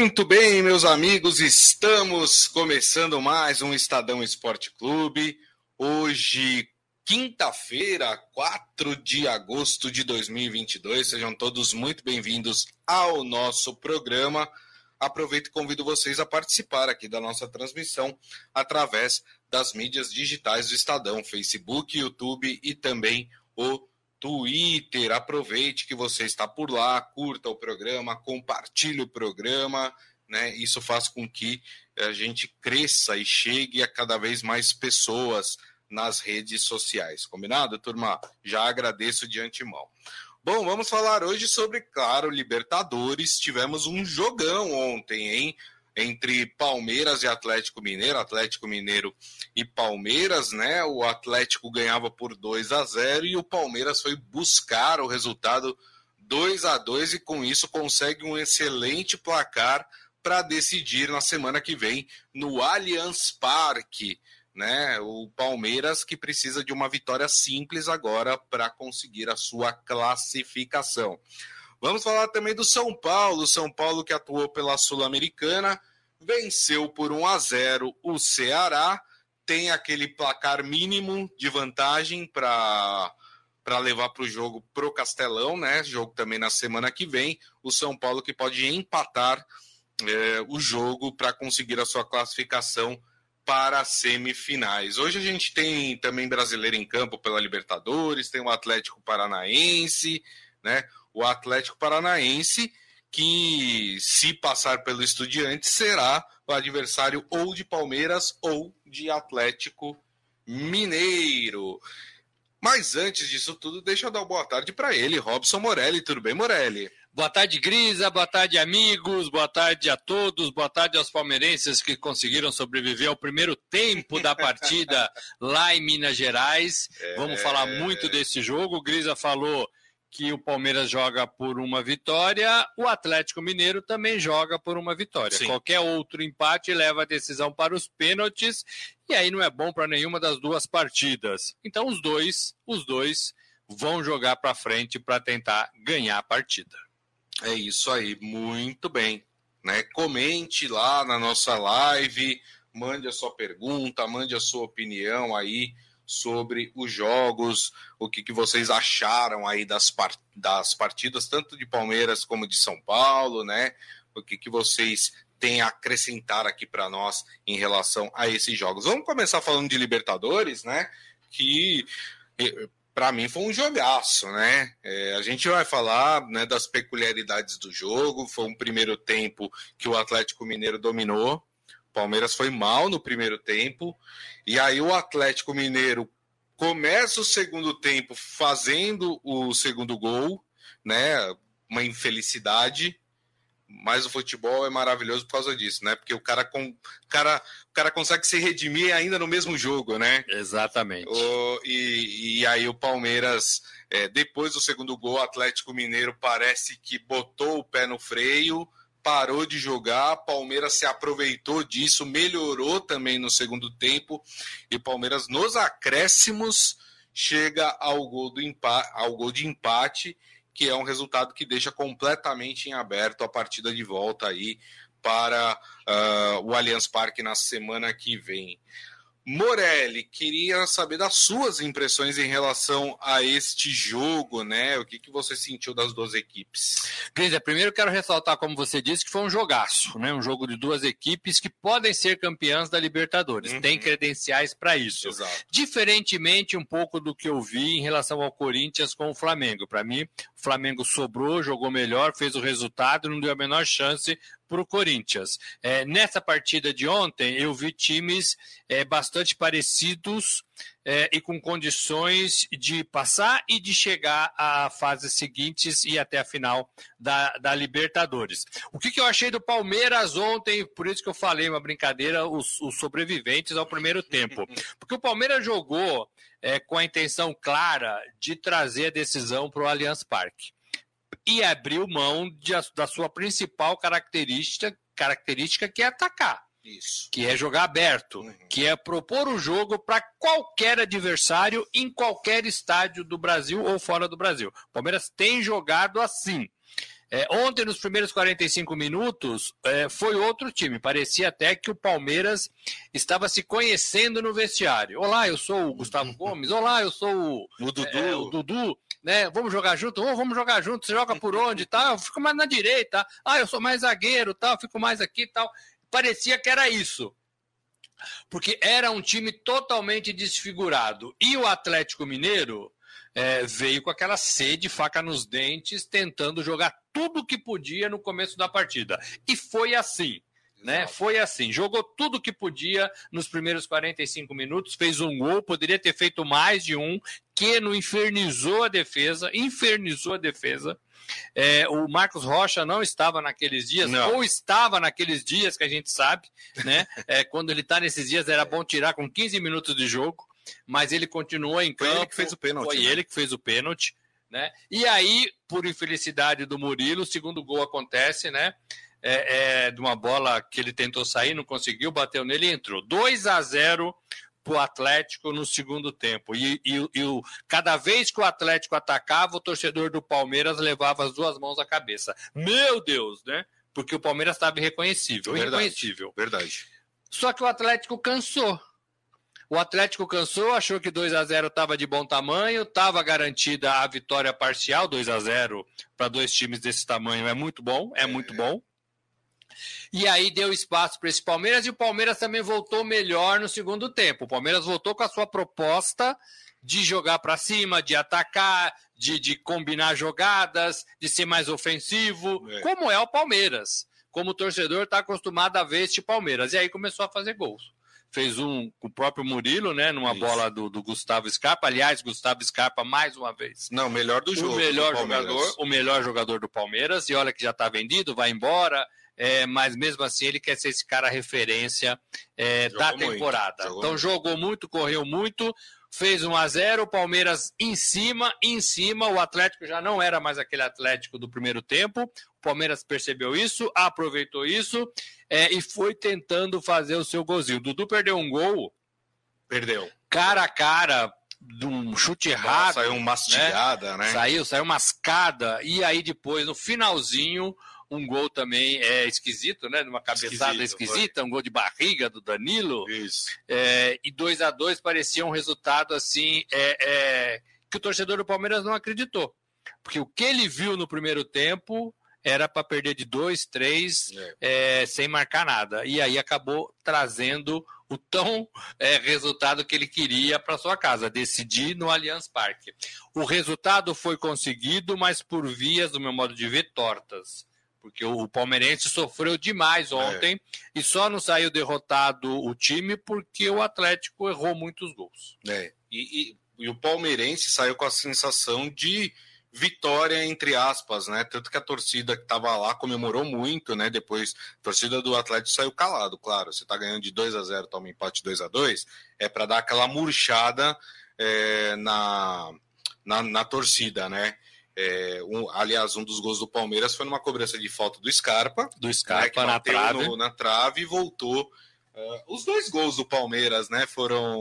Muito bem, meus amigos, estamos começando mais um Estadão Esporte Clube. Hoje, quinta-feira, 4 de agosto de 2022. Sejam todos muito bem-vindos ao nosso programa. Aproveito e convido vocês a participar aqui da nossa transmissão através das mídias digitais do Estadão, Facebook, YouTube e também o Twitter. Aproveite que você está por lá, curta o programa, compartilhe o programa, né? Isso faz com que a gente cresça e chegue a cada vez mais pessoas nas redes sociais. Combinado, turma? Já agradeço de antemão. Bom, vamos falar hoje sobre, claro, Libertadores. Tivemos um jogão ontem, hein? Entre Palmeiras e Atlético Mineiro, Atlético Mineiro e Palmeiras, né? O Atlético ganhava por 2 a 0 e o Palmeiras foi buscar o resultado 2 a 2 e com isso consegue um excelente placar para decidir na semana que vem no Allianz Parque né? O Palmeiras que precisa de uma vitória simples agora para conseguir a sua classificação. Vamos falar também do São Paulo, São Paulo que atuou pela Sul-Americana, venceu por 1 a 0 o Ceará, tem aquele placar mínimo de vantagem para para levar para o jogo pro Castelão, né? Jogo também na semana que vem. O São Paulo que pode empatar é, o jogo para conseguir a sua classificação para semifinais. Hoje a gente tem também brasileiro em campo pela Libertadores, tem o Atlético Paranaense, né? O Atlético Paranaense que, se passar pelo Estudiante, será o adversário ou de Palmeiras ou de Atlético Mineiro. Mas antes disso tudo, deixa eu dar uma boa tarde para ele, Robson Morelli. Tudo bem, Morelli? Boa tarde, Grisa. Boa tarde, amigos. Boa tarde a todos. Boa tarde aos palmeirenses que conseguiram sobreviver ao primeiro tempo da partida lá em Minas Gerais. É... Vamos falar muito desse jogo. Grisa falou que o Palmeiras joga por uma vitória, o Atlético Mineiro também joga por uma vitória. Sim. Qualquer outro empate leva a decisão para os pênaltis e aí não é bom para nenhuma das duas partidas. Então os dois, os dois vão jogar para frente para tentar ganhar a partida. É isso aí, muito bem. Né? Comente lá na nossa live, mande a sua pergunta, mande a sua opinião aí sobre os jogos, o que, que vocês acharam aí das, part das partidas, tanto de Palmeiras como de São Paulo, né? O que, que vocês têm a acrescentar aqui para nós em relação a esses jogos. Vamos começar falando de Libertadores, né? Que para mim foi um jogaço, né? É, a gente vai falar né, das peculiaridades do jogo. Foi um primeiro tempo que o Atlético Mineiro dominou. O Palmeiras foi mal no primeiro tempo. E aí o Atlético Mineiro começa o segundo tempo fazendo o segundo gol, né? Uma infelicidade mas o futebol é maravilhoso por causa disso, né? Porque o cara, com, cara, o cara consegue se redimir ainda no mesmo jogo, né? Exatamente. O, e, e aí o Palmeiras, é, depois do segundo gol, o Atlético Mineiro parece que botou o pé no freio, parou de jogar, Palmeiras se aproveitou disso, melhorou também no segundo tempo, e Palmeiras nos acréscimos chega ao gol, do empate, ao gol de empate que é um resultado que deixa completamente em aberto a partida de volta aí para uh, o Allianz Parque na semana que vem. Morelli, queria saber das suas impressões em relação a este jogo, né? O que, que você sentiu das duas equipes? Grisa, primeiro quero ressaltar, como você disse, que foi um jogaço, né? Um jogo de duas equipes que podem ser campeãs da Libertadores, uhum. tem credenciais para isso. Exato. Diferentemente um pouco do que eu vi em relação ao Corinthians com o Flamengo. Para mim, o Flamengo sobrou, jogou melhor, fez o resultado, não deu a menor chance para o Corinthians. É, nessa partida de ontem, eu vi times é, bastante parecidos é, e com condições de passar e de chegar à fases seguintes e até a final da, da Libertadores. O que, que, eu achei do Palmeiras ontem, por isso que eu falei uma brincadeira, os, os sobreviventes ao primeiro tempo. Porque o Palmeiras jogou é, com a intenção clara de trazer a decisão para o Allianz Parque e abriu mão de, da sua principal característica, característica que é atacar. Isso. Que é jogar aberto, uhum. que é propor o jogo para qualquer adversário em qualquer estádio do Brasil ou fora do Brasil. O Palmeiras tem jogado assim. É, ontem, nos primeiros 45 minutos, é, foi outro time. Parecia até que o Palmeiras estava se conhecendo no vestiário. Olá, eu sou o Gustavo Gomes. Olá, eu sou o, o Dudu. É, o Dudu. Né? Vamos jogar junto? Oh, vamos jogar junto. Você joga por onde? Tá? Eu fico mais na direita. Ah, eu sou mais zagueiro. Eu fico mais aqui tal. Parecia que era isso. Porque era um time totalmente desfigurado. E o Atlético Mineiro é, veio com aquela sede, faca nos dentes, tentando jogar tudo que podia no começo da partida. E foi assim. Né? Foi assim, jogou tudo que podia nos primeiros 45 minutos, fez um gol, poderia ter feito mais de um, que não infernizou a defesa, infernizou a defesa. É, o Marcos Rocha não estava naqueles dias, não. ou estava naqueles dias que a gente sabe, né? É, quando ele está nesses dias, era bom tirar com 15 minutos de jogo mas ele continuou em campo. Foi ele que fez o pênalti. Foi né? ele que fez o pênalti, né? E aí, por infelicidade do Murilo, o segundo gol acontece, né? É, é, de uma bola que ele tentou sair, não conseguiu, bateu nele e entrou. 2 a 0 para o Atlético no segundo tempo. E, e, e o, cada vez que o Atlético atacava, o torcedor do Palmeiras levava as duas mãos à cabeça. Meu Deus, né? Porque o Palmeiras estava irreconhecível. Verdade, irreconhecível. Verdade. Só que o Atlético cansou. O Atlético cansou, achou que 2 a 0 estava de bom tamanho, estava garantida a vitória parcial, 2 a 0 para dois times desse tamanho é muito bom, é, é muito bom. E aí deu espaço para esse Palmeiras e o Palmeiras também voltou melhor no segundo tempo. O Palmeiras voltou com a sua proposta de jogar para cima, de atacar, de, de, combinar jogadas, de ser mais ofensivo, é. como é o Palmeiras. Como o torcedor está acostumado a ver este Palmeiras. E aí começou a fazer gols fez um com o próprio Murilo, né? Numa Isso. bola do, do, Gustavo Scarpa. Aliás, Gustavo Scarpa, mais uma vez. Não, melhor do jogo. O melhor jogador, o melhor jogador do Palmeiras. E olha que já está vendido, vai embora. É, mas mesmo assim ele quer ser esse cara referência é, da temporada. Muito, então jogou muito, correu muito fez 1 a 0 o Palmeiras em cima, em cima, o Atlético já não era mais aquele Atlético do primeiro tempo, o Palmeiras percebeu isso, aproveitou isso é, e foi tentando fazer o seu golzinho. O Dudu perdeu um gol, perdeu, cara a cara, de um chute errado. Saiu uma mastigada, né? né? Saiu, saiu mascada, e aí depois, no finalzinho, um gol também é esquisito, né? Numa cabeçada Esquisito, esquisita, foi. um gol de barriga do Danilo. Isso. É, e 2 a 2 parecia um resultado assim é, é, que o torcedor do Palmeiras não acreditou. Porque o que ele viu no primeiro tempo era para perder de 2, 3 é. é, sem marcar nada. E aí acabou trazendo o tão é, resultado que ele queria para sua casa, decidir no Allianz Parque. O resultado foi conseguido, mas por vias, do meu modo de ver, tortas porque o palmeirense sofreu demais é. ontem é. e só não saiu derrotado o time porque o Atlético errou muitos gols. É. E, e, e, o palmeirense saiu com a sensação de vitória entre aspas, né? Tanto que a torcida que estava lá comemorou muito, né? Depois, a torcida do Atlético saiu calado, claro. Você está ganhando de 2 a 0, toma empate 2 a 2, é para dar aquela murchada é, na, na, na torcida, né? É, um, aliás, um dos gols do Palmeiras foi numa cobrança de falta do Scarpa. Do Scarpa né, na trave. No, na trave e voltou. Uh, os dois gols do Palmeiras, né, foram.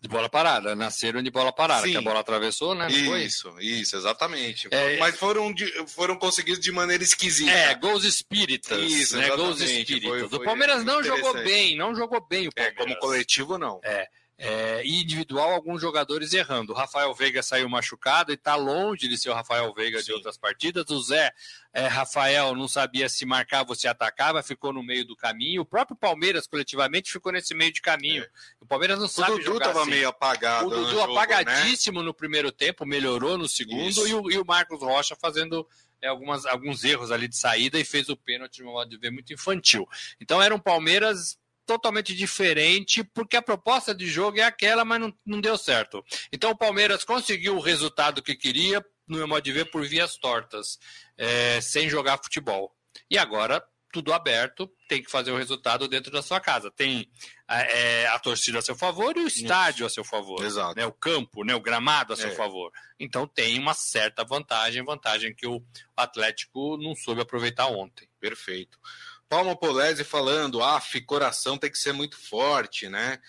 De bola parada, nasceram de bola parada, Sim. que a bola atravessou, né? Isso, isso, exatamente. É, Mas foram, de, foram conseguidos de maneira esquisita. É, gols espíritas. Isso, né? Gols espíritas. o Palmeiras não jogou bem, não jogou bem o Palmeiras. É, como coletivo, não. É. É, e individual, alguns jogadores errando. O Rafael Veiga saiu machucado e está longe de ser o Rafael Veiga Sim. de outras partidas. O Zé é, Rafael não sabia se marcava ou se atacava, ficou no meio do caminho. O próprio Palmeiras, coletivamente, ficou nesse meio de caminho. É. O Palmeiras não o sabe Dudu jogar estava assim. meio apagado. O Dudu jogo, apagadíssimo né? no primeiro tempo, melhorou no segundo. E o, e o, Marcos Rocha fazendo é, algumas, alguns erros ali de saída e fez o pênalti de modo de ver muito infantil. Então era um Palmeiras totalmente diferente, porque a proposta de jogo é aquela, mas não, não deu certo. Então o Palmeiras conseguiu o resultado que queria, no meu modo de ver, por vias tortas, é, sem jogar futebol. E agora, tudo aberto, tem que fazer o resultado dentro da sua casa. Tem é, a torcida a seu favor e o estádio Isso. a seu favor. Exato. Né, o campo, né, o gramado a seu é. favor. Então tem uma certa vantagem, vantagem que o Atlético não soube aproveitar ontem. Perfeito. Palma Polese falando, af, coração tem que ser muito forte, né?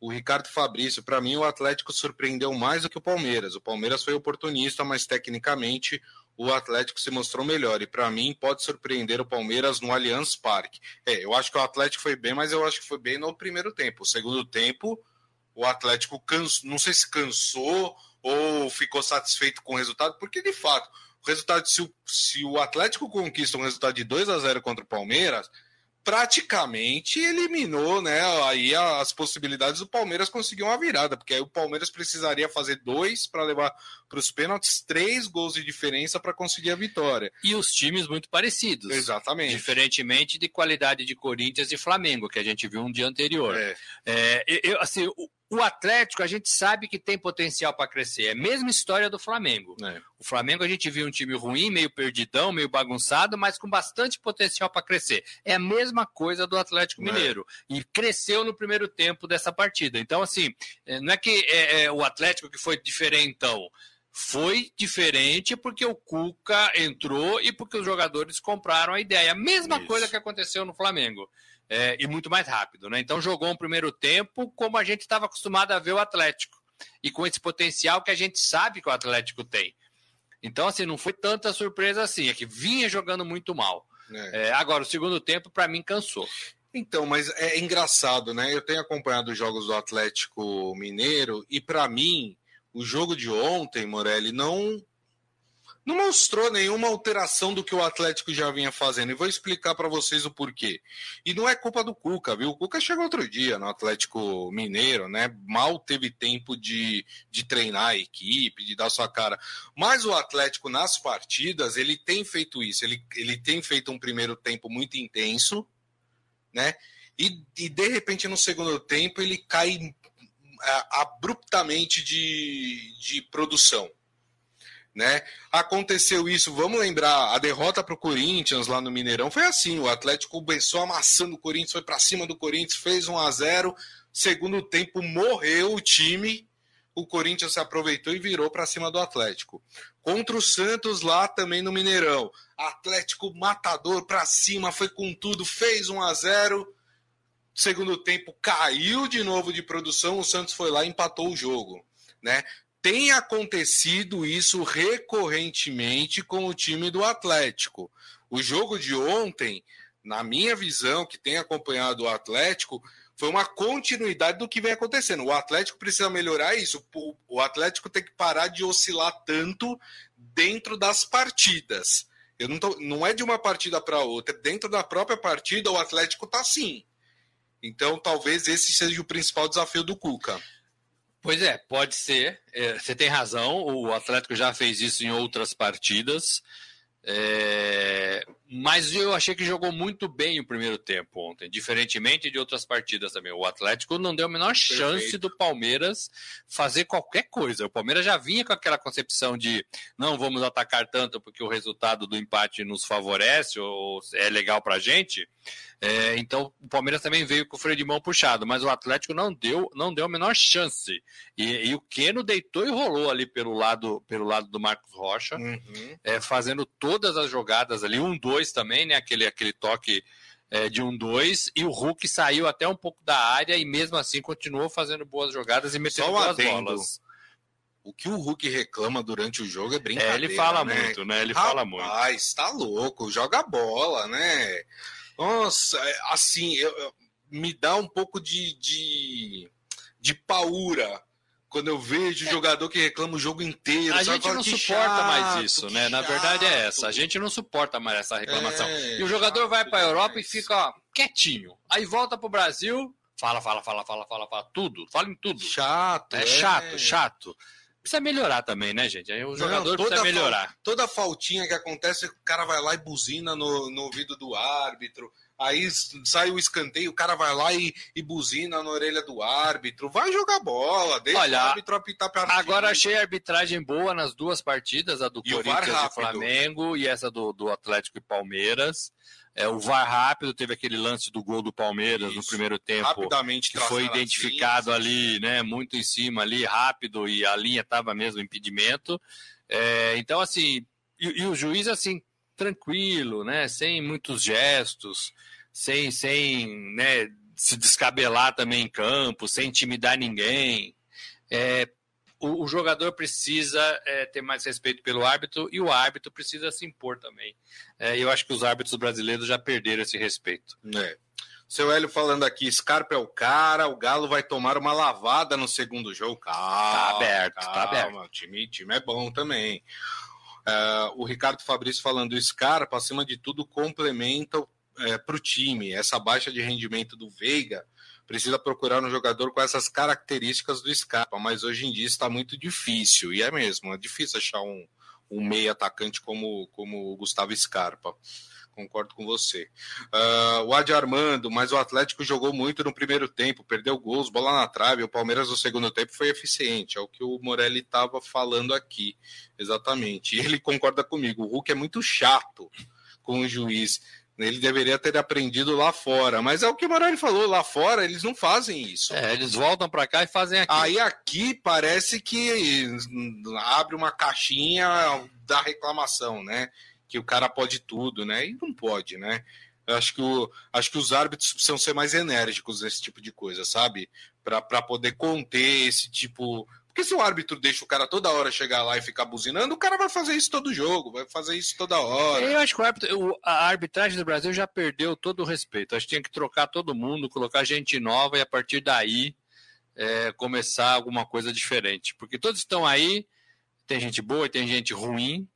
O Ricardo Fabrício, para mim o Atlético surpreendeu mais do que o Palmeiras. O Palmeiras foi oportunista, mas tecnicamente o Atlético se mostrou melhor. E para mim pode surpreender o Palmeiras no Allianz Parque. É, eu acho que o Atlético foi bem, mas eu acho que foi bem no primeiro tempo. O segundo tempo, o Atlético cansou, não sei se cansou ou ficou satisfeito com o resultado, porque de fato, o resultado, se o, se o Atlético conquista um resultado de 2 a 0 contra o Palmeiras praticamente eliminou né, aí as possibilidades do Palmeiras conseguir uma virada, porque aí o Palmeiras precisaria fazer dois para levar para os pênaltis, três gols de diferença para conseguir a vitória. E os times muito parecidos. Exatamente. Diferentemente de qualidade de Corinthians e Flamengo, que a gente viu um dia anterior. É. É, eu, assim, o, Atlético, a gente sabe que tem potencial para crescer. É a mesma história do Flamengo. É. O Flamengo, a gente viu um time ruim, meio perdidão, meio bagunçado, mas com bastante potencial para crescer. É a mesma coisa do Atlético é. Mineiro. É. E cresceu no primeiro tempo dessa partida. Então, assim, é, não é que é, é o Atlético que foi diferentão. Foi diferente porque o Cuca entrou e porque os jogadores compraram a ideia. A mesma Isso. coisa que aconteceu no Flamengo é, e muito mais rápido. Né? Então jogou um primeiro tempo como a gente estava acostumado a ver o Atlético e com esse potencial que a gente sabe que o Atlético tem. Então, assim, não foi tanta surpresa assim, é que vinha jogando muito mal. É. É, agora, o segundo tempo, para mim, cansou. Então, mas é engraçado, né? Eu tenho acompanhado os jogos do Atlético Mineiro e, para mim, o jogo de ontem, Morelli, não não mostrou nenhuma alteração do que o Atlético já vinha fazendo. E vou explicar para vocês o porquê. E não é culpa do Cuca, viu? O Cuca chegou outro dia no Atlético Mineiro, né? Mal teve tempo de, de treinar a equipe, de dar sua cara. Mas o Atlético, nas partidas, ele tem feito isso. Ele, ele tem feito um primeiro tempo muito intenso, né? E, e de repente, no segundo tempo, ele cai é, abruptamente de, de produção né? Aconteceu isso, vamos lembrar, a derrota para o Corinthians lá no Mineirão foi assim: o Atlético começou amassando o Corinthians, foi para cima do Corinthians, fez 1 a 0 segundo tempo morreu o time, o Corinthians se aproveitou e virou para cima do Atlético. Contra o Santos lá também no Mineirão, Atlético matador para cima, foi com tudo, fez 1 a 0 segundo tempo caiu de novo de produção, o Santos foi lá e empatou o jogo. Né? Tem acontecido isso recorrentemente com o time do Atlético. O jogo de ontem, na minha visão, que tem acompanhado o Atlético, foi uma continuidade do que vem acontecendo. O Atlético precisa melhorar isso. O Atlético tem que parar de oscilar tanto dentro das partidas. Eu não, tô, não é de uma partida para outra. Dentro da própria partida, o Atlético está assim. Então, talvez esse seja o principal desafio do Cuca. Pois é, pode ser. É, você tem razão. O Atlético já fez isso em outras partidas. É, mas eu achei que jogou muito bem o primeiro tempo ontem, diferentemente de outras partidas também. O Atlético não deu a menor chance Perfeito. do Palmeiras fazer qualquer coisa. O Palmeiras já vinha com aquela concepção de não vamos atacar tanto porque o resultado do empate nos favorece ou é legal para a gente. É, então o Palmeiras também veio com o freio de mão puxado, mas o Atlético não deu, não deu a menor chance. E, e o Keno deitou e rolou ali pelo lado, pelo lado do Marcos Rocha, uhum. é, fazendo todas as jogadas ali, um, dois também, né? Aquele, aquele toque é, de um dois e o Hulk saiu até um pouco da área e mesmo assim continuou fazendo boas jogadas e metendo Só boas adendo. bolas. O que o Hulk reclama durante o jogo é brincadeira. É, ele fala né? muito, né? Ele Rapaz, fala muito. Rapaz, tá louco, joga bola, né? Nossa, é, assim, eu, eu, me dá um pouco de, de, de paura quando eu vejo é. jogador que reclama o jogo inteiro. A gente não suporta chato, mais isso, né? Na verdade é essa. A gente não suporta mais essa reclamação. É, e o jogador vai para a Europa e fica ó, quietinho. Aí volta para o Brasil, fala, fala, fala, fala, fala, fala tudo, fala em tudo. Chato. É, é. chato, chato. Precisa melhorar também, né, gente? Aí o jogador não, precisa melhorar. Fal, toda faltinha que acontece, o cara vai lá e buzina no, no ouvido do árbitro. Aí sai o escanteio, o cara vai lá e, e buzina na orelha do árbitro. Vai jogar bola, deixa Olha, o árbitro apitar partida. Agora achei a arbitragem boa nas duas partidas, a do e Corinthians e Flamengo e essa do, do Atlético e Palmeiras. É, o VAR rápido teve aquele lance do gol do Palmeiras Isso. no primeiro tempo. Rapidamente que foi identificado ali, né? Muito em cima ali, rápido, e a linha estava mesmo impedimento. É, então, assim, e, e, o juiz, assim, tranquilo, né? Sem muitos gestos, sem, sem né, se descabelar também em campo, sem intimidar ninguém. É, o, o jogador precisa é, ter mais respeito pelo árbitro e o árbitro precisa se impor também. É, eu acho que os árbitros brasileiros já perderam esse respeito. É. Seu Hélio falando aqui, Scarpa é o cara, o Galo vai tomar uma lavada no segundo jogo. Calma, tá aberto, calma, tá aberto. O time, time é bom também. Uh, o Ricardo Fabrício falando, o Scarpa, acima de tudo, complementa é, para o time. Essa baixa de rendimento do Veiga precisa procurar um jogador com essas características do Scarpa, mas hoje em dia está muito difícil, e é mesmo, é difícil achar um, um meio atacante como, como o Gustavo Scarpa. Concordo com você. Uh, o Adi Armando, mas o Atlético jogou muito no primeiro tempo, perdeu gols, bola na trave. O Palmeiras no segundo tempo foi eficiente, é o que o Morelli estava falando aqui, exatamente. E ele concorda comigo. O Hulk é muito chato com o juiz. Ele deveria ter aprendido lá fora. Mas é o que o Morelli falou, lá fora eles não fazem isso. É, eles voltam para cá e fazem aqui. Aí aqui parece que abre uma caixinha da reclamação, né? Que o cara pode tudo, né? E não pode, né? Eu acho que, o, acho que os árbitros precisam ser mais enérgicos nesse tipo de coisa, sabe? Para poder conter esse tipo porque se o árbitro deixa o cara toda hora chegar lá e ficar buzinando, o cara vai fazer isso todo jogo, vai fazer isso toda hora. Eu acho que o árbitro, a arbitragem do Brasil já perdeu todo o respeito. Acho que tinha que trocar todo mundo, colocar gente nova e a partir daí é, começar alguma coisa diferente. Porque todos estão aí, tem gente boa e tem gente ruim,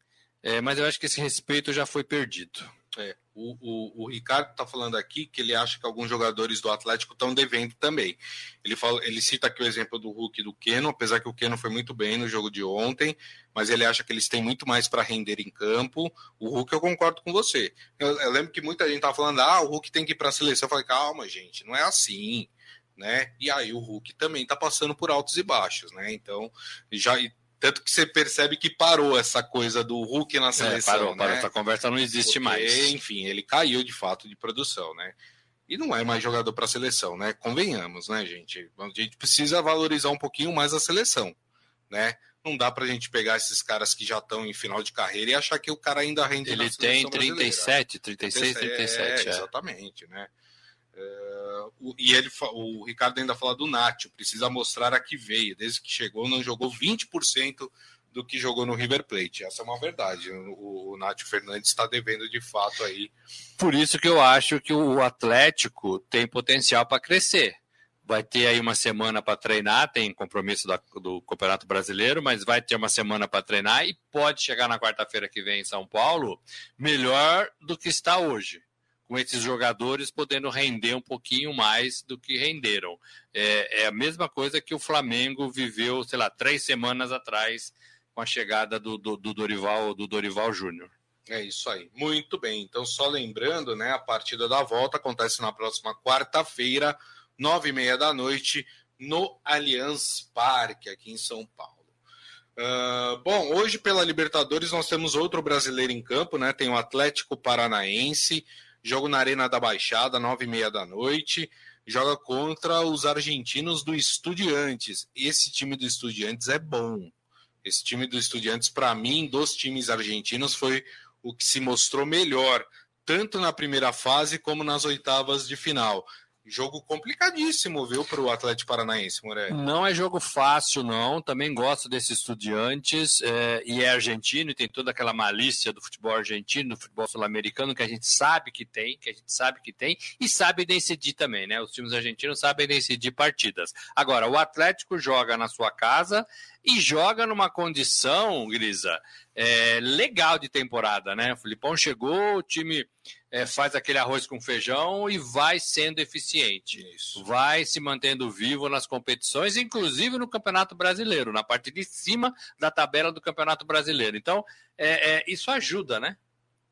é, mas eu acho que esse respeito já foi perdido. É. O, o, o, Ricardo está falando aqui que ele acha que alguns jogadores do Atlético estão devendo também. Ele, fala, ele cita aqui o exemplo do Hulk e do Keno, apesar que o Keno foi muito bem no jogo de ontem, mas ele acha que eles têm muito mais para render em campo. O Hulk, eu concordo com você. Eu, eu lembro que muita gente estava falando, ah, o Hulk tem que ir para a seleção. Eu falei, calma, gente, não é assim. Né? E aí o Hulk também está passando por altos e baixos, né? Então, já tanto que você percebe que parou essa coisa do Hulk na seleção. É, parou, né? parou. Essa conversa não existe Porque, mais. Enfim, ele caiu de fato de produção, né? E não é mais jogador para a seleção, né? Convenhamos, né, gente? A gente precisa valorizar um pouquinho mais a seleção, né? Não dá para a gente pegar esses caras que já estão em final de carreira e achar que o cara ainda rende Ele tem 37, 36, 37. É, é. Exatamente, né? É, o, e ele, o Ricardo ainda fala do Nacho, precisa mostrar a que veio. Desde que chegou, não jogou 20% do que jogou no River Plate. Essa é uma verdade. O, o Fernandes está devendo de fato aí. Por isso que eu acho que o Atlético tem potencial para crescer. Vai ter aí uma semana para treinar, tem compromisso da, do Campeonato Brasileiro, mas vai ter uma semana para treinar e pode chegar na quarta-feira que vem em São Paulo melhor do que está hoje com esses jogadores podendo render um pouquinho mais do que renderam. É, é, a mesma coisa que o Flamengo viveu, sei lá, três semanas atrás com a chegada do, do, do Dorival do Dorival Júnior. É isso aí. Muito bem. Então, só lembrando, né, a partida da volta acontece na próxima quarta-feira, nove e meia da noite, no Allianz Parque, aqui em São Paulo. Uh, bom, hoje pela Libertadores nós temos outro brasileiro em campo, né? Tem o Atlético Paranaense, Jogo na Arena da Baixada, nove e meia da noite. Joga contra os argentinos do Estudiantes. Esse time do Estudiantes é bom. Esse time do Estudiantes, para mim, dos times argentinos, foi o que se mostrou melhor, tanto na primeira fase como nas oitavas de final. Jogo complicadíssimo, viu, para o Atlético Paranaense, Moreira. Não é jogo fácil, não. Também gosto desses estudiantes. É, e é argentino e tem toda aquela malícia do futebol argentino, do futebol sul-americano, que a gente sabe que tem, que a gente sabe que tem, e sabe decidir também, né? Os times argentinos sabem decidir partidas. Agora, o Atlético joga na sua casa e joga numa condição, Grisa, é, legal de temporada, né? O Filipão chegou, o time é, faz aquele arroz com feijão e vai sendo eficiente. Isso. Vai se mantendo vivo nas competições, inclusive no Campeonato Brasileiro, na parte de cima da tabela do Campeonato Brasileiro. Então, é, é isso ajuda, né?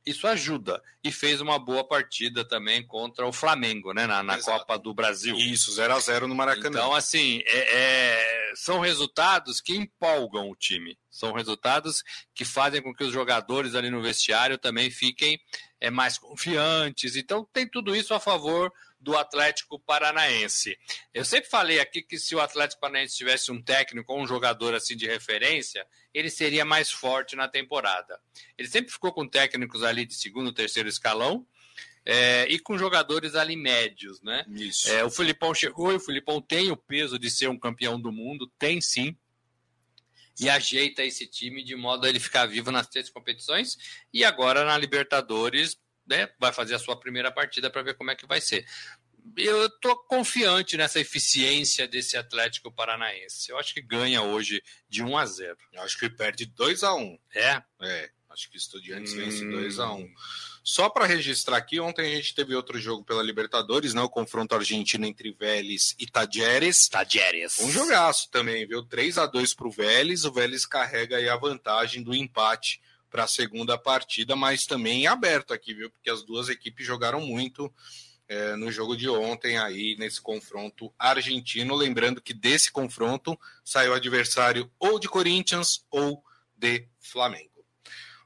isso ajuda. E fez uma boa partida também contra o Flamengo, né? Na, na Copa do Brasil. Isso, 0 a 0 no Maracanã. Então, assim, é, é, são resultados que empolgam o time. São resultados que fazem com que os jogadores ali no vestiário também fiquem é, mais confiantes. Então, tem tudo isso a favor do Atlético Paranaense. Eu sempre falei aqui que se o Atlético Paranaense tivesse um técnico ou um jogador assim de referência, ele seria mais forte na temporada. Ele sempre ficou com técnicos ali de segundo, terceiro escalão. É, e com jogadores ali médios, né? Isso. É, o Filipão chegou e o Filipão tem o peso de ser um campeão do mundo, tem sim. e ajeita esse time de modo a ele ficar vivo nas três competições e agora na Libertadores né, vai fazer a sua primeira partida para ver como é que vai ser. Eu estou confiante nessa eficiência desse Atlético Paranaense. Eu acho que ganha hoje de 1 a 0. Eu acho que perde 2 a 1. É? É. Acho que o Estudiantes hum. vence 2 a 1. Só para registrar aqui, ontem a gente teve outro jogo pela Libertadores, né? O confronto argentino entre Vélez e Tadjeres. Tadjeres. Um jogaço também, viu? 3 a 2 para o Vélez. O Vélez carrega aí a vantagem do empate para a segunda partida, mas também aberto aqui, viu? Porque as duas equipes jogaram muito é, no jogo de ontem aí nesse confronto argentino. Lembrando que desse confronto saiu adversário ou de Corinthians ou de Flamengo.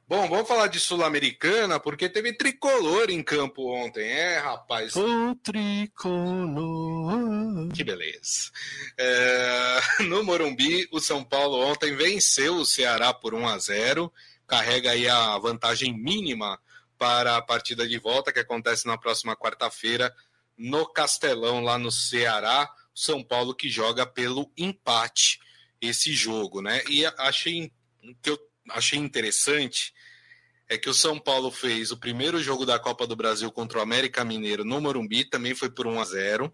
Bom, vamos falar de Sul-Americana, porque teve tricolor em campo ontem, é, rapaz? O tricolor. Que beleza. É, no Morumbi, o São Paulo ontem venceu o Ceará por 1 a 0 carrega aí a vantagem mínima para a partida de volta, que acontece na próxima quarta-feira no Castelão, lá no Ceará. São Paulo que joga pelo empate esse jogo, né? E achei que eu achei interessante é que o São Paulo fez o primeiro jogo da Copa do Brasil contra o América Mineiro no Morumbi, também foi por 1 a 0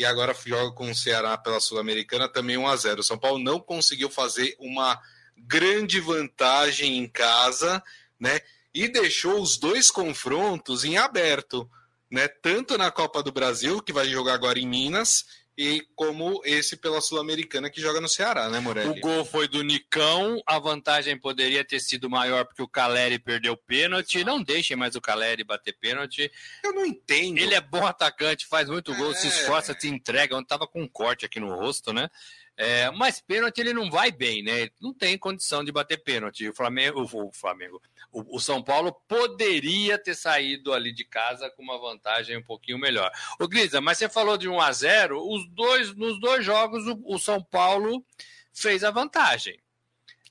e agora joga com o Ceará pela Sul-Americana também 1 a 0 O São Paulo não conseguiu fazer uma grande vantagem em casa, né? E deixou os dois confrontos em aberto, né? Tanto na Copa do Brasil, que vai jogar agora em Minas, e como esse pela Sul-Americana que joga no Ceará, né, Morelli? O gol foi do Nicão, a vantagem poderia ter sido maior porque o Caleri perdeu pênalti. Não deixem mais o Caleri bater pênalti. Eu não entendo. Ele é bom atacante, faz muito gol, é... se esforça, se entrega. Ontem tava com um corte aqui no rosto, né? É, mas pênalti ele não vai bem, né? Ele não tem condição de bater pênalti. O Flamengo, o, Flamengo, o, o, São Paulo poderia ter saído ali de casa com uma vantagem um pouquinho melhor. O Grisa, mas você falou de 1 a 0, os dois nos dois jogos o, o São Paulo fez a vantagem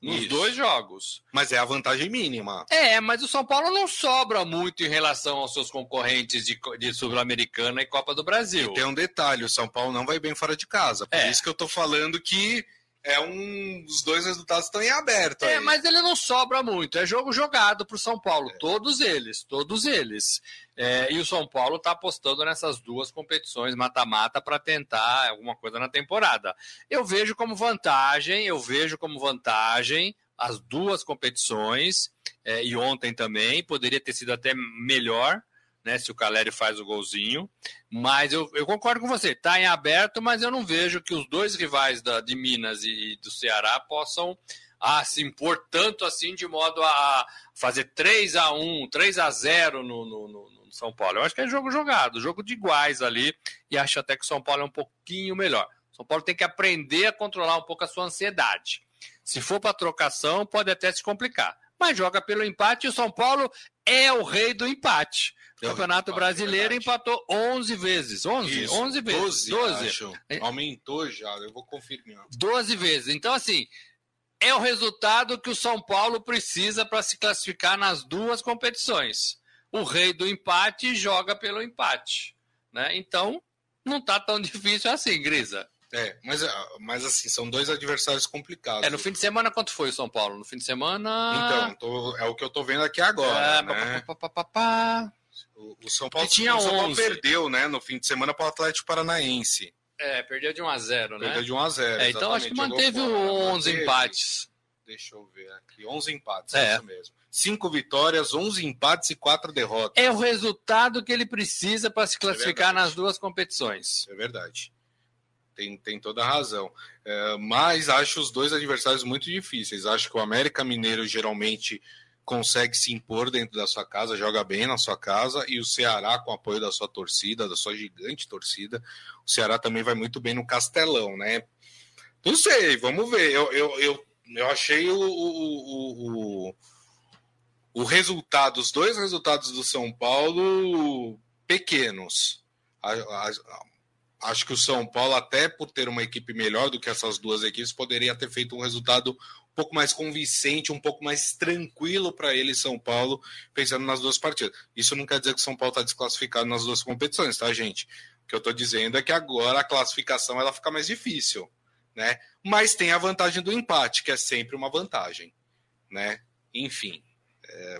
nos Isso. dois jogos. Mas é a vantagem mínima. É, mas o São Paulo não sobra muito em relação aos seus concorrentes de, de Sul-Americana e Copa do Brasil. E tem um detalhe: o São Paulo não vai bem fora de casa. Por é. isso que eu tô falando que é um. Os dois resultados estão em aberto. É, aí. mas ele não sobra muito. É jogo jogado para o São Paulo. É. Todos eles, todos eles. É, e o São Paulo está apostando nessas duas competições mata-mata para tentar alguma coisa na temporada. Eu vejo como vantagem, eu vejo como vantagem as duas competições, é, e ontem também, poderia ter sido até melhor, né, se o Caleri faz o golzinho. Mas eu, eu concordo com você, está em aberto, mas eu não vejo que os dois rivais da, de Minas e, do Ceará possam ah, se impor tanto assim de modo a fazer 3 a 1 3 a 0 no, no, no, no São Paulo. Eu acho que é jogo jogado, jogo de iguais ali, e acho até que o São Paulo é um pouquinho melhor. O São Paulo tem que aprender a controlar um pouco a sua ansiedade. Se for para trocação, pode até se complicar. Mas joga pelo empate e o São Paulo é o rei do empate. Campeonato Brasileiro empatou 11 vezes. 11? Isso, 11 vezes. 12. 12. Acho. É. Aumentou já, eu vou confirmar. 12 vezes. Então, assim, é o resultado que o São Paulo precisa para se classificar nas duas competições. O rei do empate joga pelo empate. Né? Então, não está tão difícil assim, Grisa. É, mas, mas assim, são dois adversários complicados. É, no fim de semana, quanto foi o São Paulo? No fim de semana. Então, tô, é o que eu tô vendo aqui agora. É, né? pá, pá, pá, o, o São Paulo, tinha o São Paulo perdeu, né, no fim de semana para o Atlético Paranaense. É, perdeu de 1 a 0 né? Perdeu de 1 a 0 é, Então acho que manteve fora, 11 manteve. empates. Deixa eu ver aqui. 11 empates, é, é isso mesmo. 5 vitórias, 11 empates e 4 derrotas. É o resultado que ele precisa para se é classificar é nas duas competições. É verdade. Tem, tem toda a razão. É, mas acho os dois adversários muito difíceis. Acho que o América Mineiro geralmente consegue se impor dentro da sua casa, joga bem na sua casa, e o Ceará, com o apoio da sua torcida, da sua gigante torcida, o Ceará também vai muito bem no Castelão, né? Não sei, vamos ver. Eu, eu, eu, eu achei o, o, o, o resultado, os dois resultados do São Paulo pequenos. A, a, acho que o São Paulo, até por ter uma equipe melhor do que essas duas equipes, poderia ter feito um resultado pouco mais convincente, um pouco mais tranquilo para ele, São Paulo, pensando nas duas partidas. Isso não quer dizer que o São Paulo está desclassificado nas duas competições, tá, gente? O que eu estou dizendo é que agora a classificação ela fica mais difícil. né? Mas tem a vantagem do empate, que é sempre uma vantagem, né? Enfim,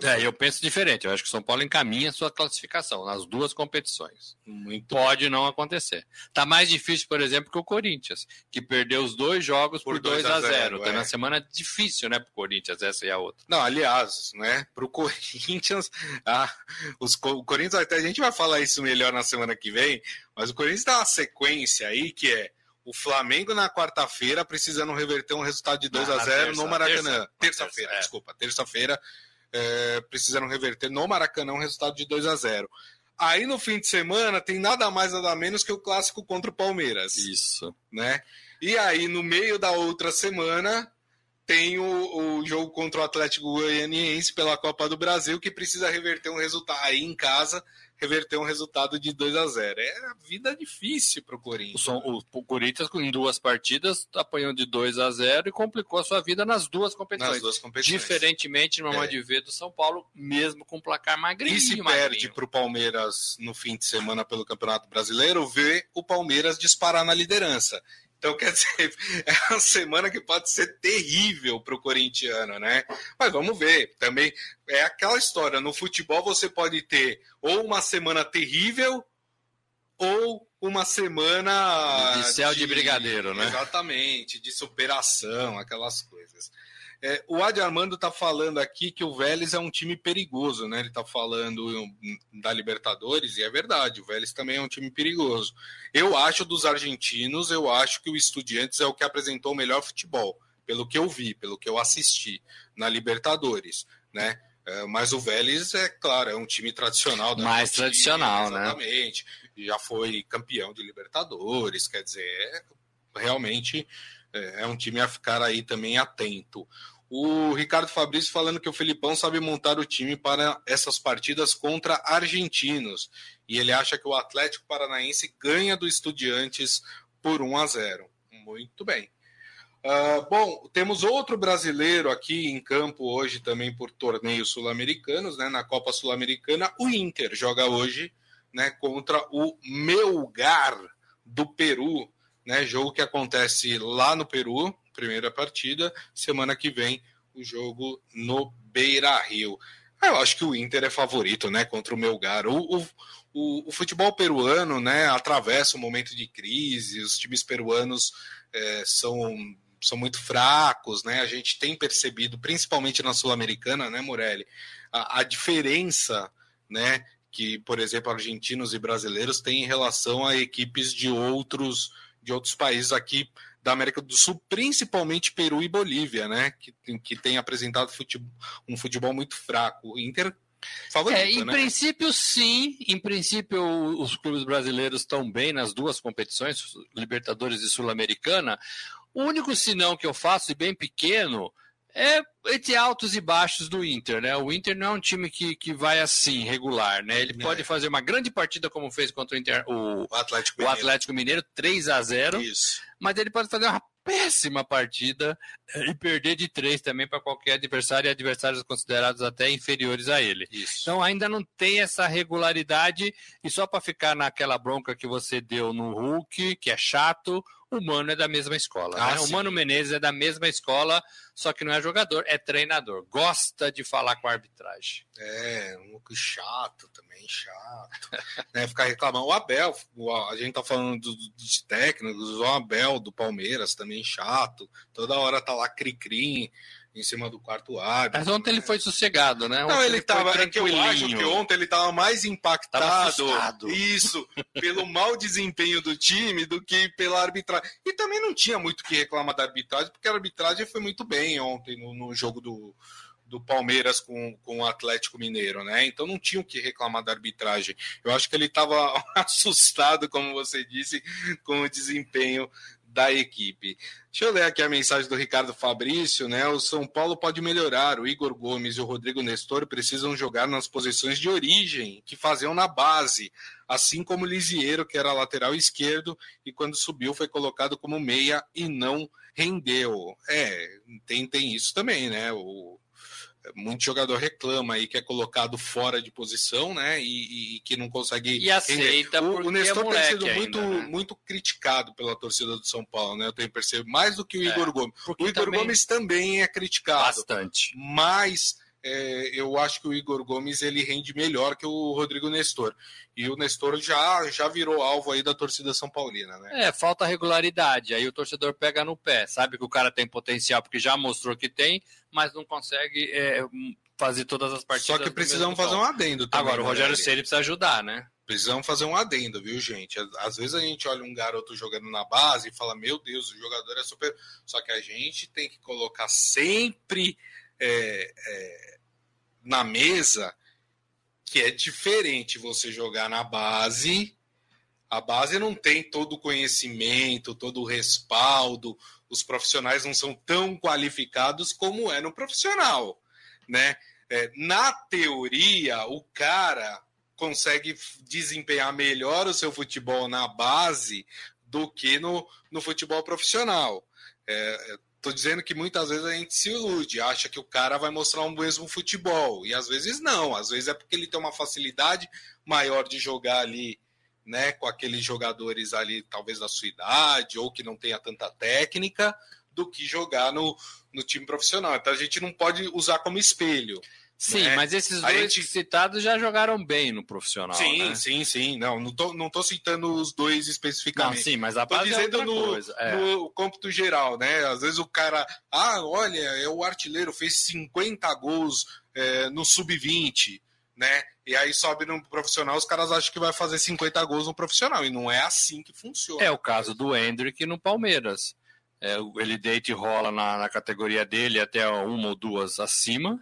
é, eu penso diferente. Eu acho que o São Paulo encaminha a sua classificação nas duas competições. Muito Pode bem. não acontecer. Tá mais difícil, por exemplo, que o Corinthians, que perdeu os dois jogos por, por 2 a 0 Tá é. na semana difícil, né, pro Corinthians, essa e a outra. Não, aliás, né, pro Corinthians, ah, os, o Corinthians, até a gente vai falar isso melhor na semana que vem, mas o Corinthians dá uma sequência aí que é o Flamengo na quarta-feira precisando reverter um resultado de 2 a 0 terça, no Maracanã. Terça-feira, terça, é. desculpa, terça-feira é, precisaram reverter no Maracanã um resultado de 2 a 0 Aí no fim de semana tem nada mais nada menos que o clássico contra o Palmeiras. Isso. Né? E aí no meio da outra semana tem o, o jogo contra o Atlético Goianiense pela Copa do Brasil que precisa reverter um resultado aí em casa reverter um resultado de 2 a 0 É vida difícil para o Corinthians. O, o, Corinthians, em duas partidas, apanhou de 2 a 0 e complicou a sua vida nas duas competições. Nas duas competições. Diferentemente, no é. de ver do São Paulo, mesmo com placar magrinho. E se magrinho. perde para o Palmeiras no fim de semana pelo Campeonato Brasileiro, vê o Palmeiras disparar na liderança. Então, quer dizer, é uma semana que pode ser terrível para o corintiano, né? Mas vamos ver. Também é aquela história: no futebol você pode ter ou uma semana terrível ou uma semana. De céu de, de brigadeiro, né? Exatamente, de superação, aquelas coisas. É, o Adi Armando está falando aqui que o Vélez é um time perigoso, né? Ele está falando da Libertadores, e é verdade, o Vélez também é um time perigoso. Eu acho dos argentinos, eu acho que o Estudiantes é o que apresentou o melhor futebol, pelo que eu vi, pelo que eu assisti na Libertadores, né? É, mas o Vélez, é claro, é um time tradicional. Mais tradicional, né? Exatamente. Já foi campeão de Libertadores, quer dizer, é, realmente é, é um time a ficar aí também atento. O Ricardo Fabrício falando que o Felipão sabe montar o time para essas partidas contra argentinos. E ele acha que o Atlético Paranaense ganha do Estudiantes por 1 a 0. Muito bem. Uh, bom, temos outro brasileiro aqui em campo hoje também por torneios sul-americanos, né? Na Copa Sul-Americana, o Inter joga hoje, né? Contra o Melgar do Peru né? Jogo que acontece lá no Peru, primeira partida, semana que vem o jogo no Beira Rio. Ah, eu acho que o Inter é favorito, né, contra o Melgar. O, o, o, o futebol peruano, né, atravessa um momento de crise. Os times peruanos é, são são muito fracos, né? A gente tem percebido, principalmente na Sul-Americana, né, Morelli, a, a diferença, né, que, por exemplo, argentinos e brasileiros têm em relação a equipes de outros de outros países aqui da América do Sul, principalmente Peru e Bolívia, né? Que, que tem apresentado futebol, um futebol muito fraco. O Inter Favorito, é, em né? princípio, sim. Em princípio, os clubes brasileiros estão bem nas duas competições, Libertadores e Sul-Americana. O único sinão que eu faço, e bem pequeno, é entre altos e baixos do Inter, né? O Inter não é um time que, que vai assim, regular, né? Ele é. pode fazer uma grande partida como fez contra o, Inter, o, o Atlético, o Mineiro. Atlético Mineiro, 3 a 0 Isso. Mas ele pode fazer uma péssima partida eh, e perder de três também para qualquer adversário e adversários considerados até inferiores a ele. Isso. Então ainda não tem essa regularidade e só para ficar naquela bronca que você deu no Hulk, que é chato, o Mano é da mesma escola. Ah, né? O Mano Menezes é da mesma escola, só que não é jogador, é treinador. Gosta de falar com a arbitragem. É, um pouco chato também, chato. né? Ficar reclamando. O Abel, a gente tá falando dos técnicos, o Abel do Palmeiras também chato. Toda hora tá lá cri-cri em cima do quarto árbitro. Mas ontem né? ele foi sossegado, né? Ontem não, ele, ele tava. É que eu acho que ontem ele tava mais impactado. Isso, pelo mau desempenho do time do que pela arbitragem. E também não tinha muito que reclamar da arbitragem, porque a arbitragem foi muito bem ontem no, no jogo do, do Palmeiras com, com o Atlético Mineiro, né? Então não tinha o que reclamar da arbitragem. Eu acho que ele estava assustado, como você disse, com o desempenho da equipe. Deixa eu ler aqui a mensagem do Ricardo Fabrício, né? O São Paulo pode melhorar. O Igor Gomes e o Rodrigo Nestor precisam jogar nas posições de origem que faziam na base, assim como o Lisieiro, que era lateral esquerdo e quando subiu foi colocado como meia e não rendeu. É, tem, tem isso também, né? O, muito jogador reclama aí que é colocado fora de posição, né? E, e que não consegue. E aceita o, o é Nestor é tem sido ainda, muito, né? muito criticado pela torcida do São Paulo, né? Eu tenho percebido mais do que o É, Igor Gomes. O Igor também- Gomes também é criticado, Bastante. mas é, eu acho que o Igor Gomes ele rende melhor que o Rodrigo Nestor. E o Nestor já, já virou alvo aí da torcida São Paulina, né? É, falta regularidade. Aí o torcedor pega no pé. Sabe que o cara tem potencial, porque já mostrou que tem, mas não consegue é, fazer todas as partidas. Só que precisamos fazer um adendo também. Agora, o né, Rogério? Ceni precisa ajudar, né? Precisamos fazer um adendo, viu, gente? Às vezes a gente olha um garoto jogando na base e fala, meu Deus, o jogador é super. Só que a gente tem que colocar sempre é, é, na mesa que é diferente você jogar na base. A base não tem todo o conhecimento, todo o respaldo. Os profissionais não são tão qualificados como é no profissional, né? É, na teoria, o cara consegue desempenhar melhor o seu futebol na base do que no, no futebol profissional. Estou dizendo que muitas vezes a gente se ilude, acha que o cara vai mostrar um mesmo futebol. E às vezes não, às vezes é porque ele tem uma facilidade maior de jogar ali, né, com aqueles jogadores ali, talvez da sua idade, ou que não tenha tanta técnica, do que jogar no, no time profissional. Então a gente não pode usar como espelho. Sim, né? mas esses dois gente- citados já jogaram bem no profissional. sim, né? sim, sim. Não, não tô, não tô citando os dois Não, especificamente. sim, mas a Tô base é dizendo outra no, coisa. É. no cômputo geral, né? Às vezes o cara, ah, olha, é o artilheiro, fez 50 gols é, no sub-20, né? E aí sobe no profissional, os caras acham que vai fazer 50 gols no profissional. E não é assim que funciona. É o caso do Hendrick no Palmeiras. É, ele deita e rola na, na categoria dele até uma ou duas acima.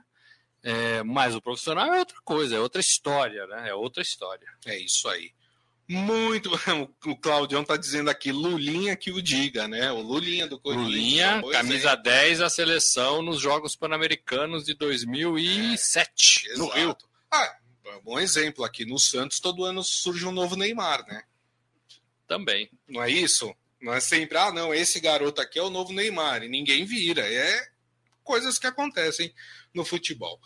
É, mas o profissional é outra coisa, é outra história, né? É outra história. É isso aí. Muito. O Claudião tá dizendo aqui, Lulinha que o diga, né? O Lulinha do Corinthians. Lulinha, Pois camisa é. 10 da seleção nos Jogos Pan-Americanos de 2007, no Exato. Rio. Ah, bom exemplo aqui. No Santos, todo ano surge um novo Neymar, né? Também. Não é isso? Não é sempre, ah, não, esse garoto aqui é o novo Neymar e ninguém vira. É coisas que acontecem no futebol.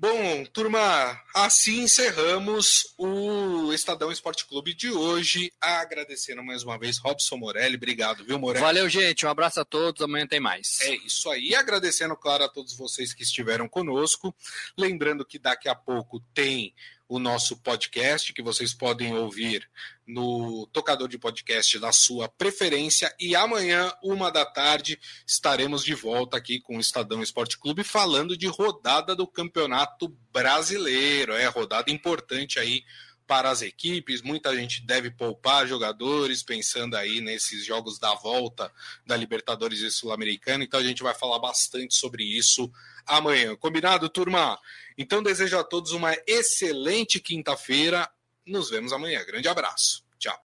Bom, turma, assim encerramos o Estadão Esporte Clube de hoje. Agradecendo mais uma vez Robson Morelli. Obrigado, viu, Morelli? Valeu, gente. Um abraço a todos. Amanhã tem mais. É isso aí. Agradecendo, claro, a todos vocês que estiveram conosco. Lembrando que daqui a pouco tem o nosso podcast, que vocês podem ouvir no tocador de podcast da sua preferência. E amanhã, uma da tarde, estaremos de volta aqui com o Estadão Esporte Clube falando de rodada do Campeonato Brasileiro. É rodada importante aí para as equipes. Muita gente deve poupar jogadores, pensando aí nesses jogos da volta da Libertadores e Sul-Americana. Então a gente vai falar bastante sobre isso amanhã. Combinado, turma? Então desejo a todos uma excelente quinta-feira. Nos vemos amanhã. Grande abraço. Tchau.